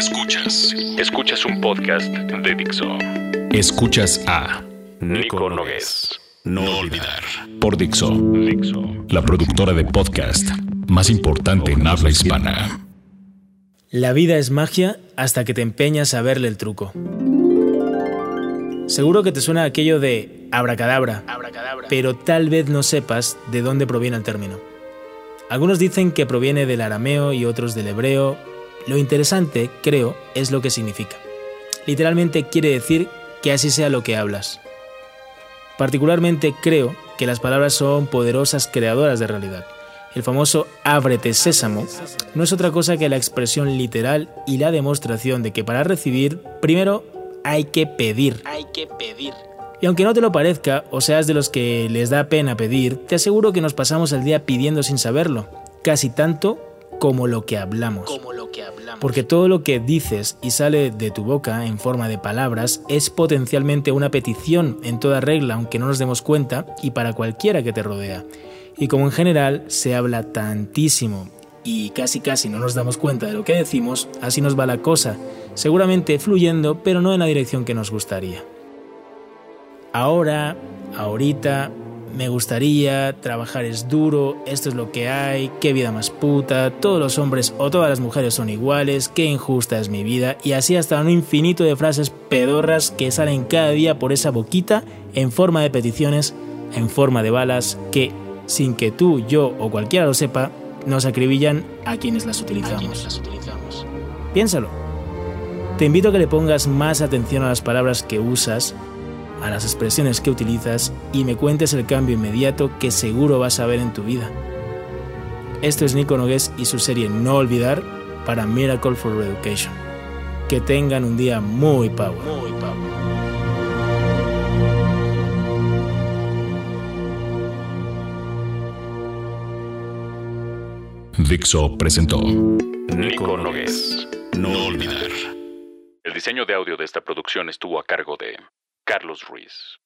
Escuchas. Escuchas un podcast de Dixo. Escuchas a Nico Nogués. No olvidar. Por Dixo. Dixo. La productora de podcast más importante en habla hispana. La vida es magia hasta que te empeñas a verle el truco. Seguro que te suena aquello de abracadabra, pero tal vez no sepas de dónde proviene el término. Algunos dicen que proviene del arameo y otros del hebreo. Lo interesante, creo, es lo que significa. Literalmente quiere decir que así sea lo que hablas. Particularmente creo que las palabras son poderosas creadoras de realidad. El famoso ábrete sésamo no es otra cosa que la expresión literal y la demostración de que para recibir, primero hay que pedir. Hay que pedir. Y aunque no te lo parezca, o seas de los que les da pena pedir, te aseguro que nos pasamos el día pidiendo sin saberlo, casi tanto como lo que hablamos. Como lo que hablamos. Porque todo lo que dices y sale de tu boca en forma de palabras es potencialmente una petición en toda regla, aunque no nos demos cuenta, y para cualquiera que te rodea. Y como en general se habla tantísimo y casi casi no nos damos cuenta de lo que decimos, así nos va la cosa, seguramente fluyendo, pero no en la dirección que nos gustaría. Ahora, ahorita, me gustaría, trabajar es duro, esto es lo que hay, qué vida más puta, todos los hombres o todas las mujeres son iguales, qué injusta es mi vida, y así hasta un infinito de frases pedorras que salen cada día por esa boquita en forma de peticiones, en forma de balas, que, sin que tú, yo o cualquiera lo sepa, nos acribillan a quienes las utilizamos. Piénsalo. Te invito a que le pongas más atención a las palabras que usas, a las expresiones que utilizas y me cuentes el cambio inmediato que seguro vas a ver en tu vida. Esto es Nico Nogués y su serie No Olvidar para Miracle for Education. Que tengan un día muy power. Muy power. Dixo presentó Nico Nogués. No olvidar. El diseño de audio de esta producción estuvo a cargo de Carlos Ruiz.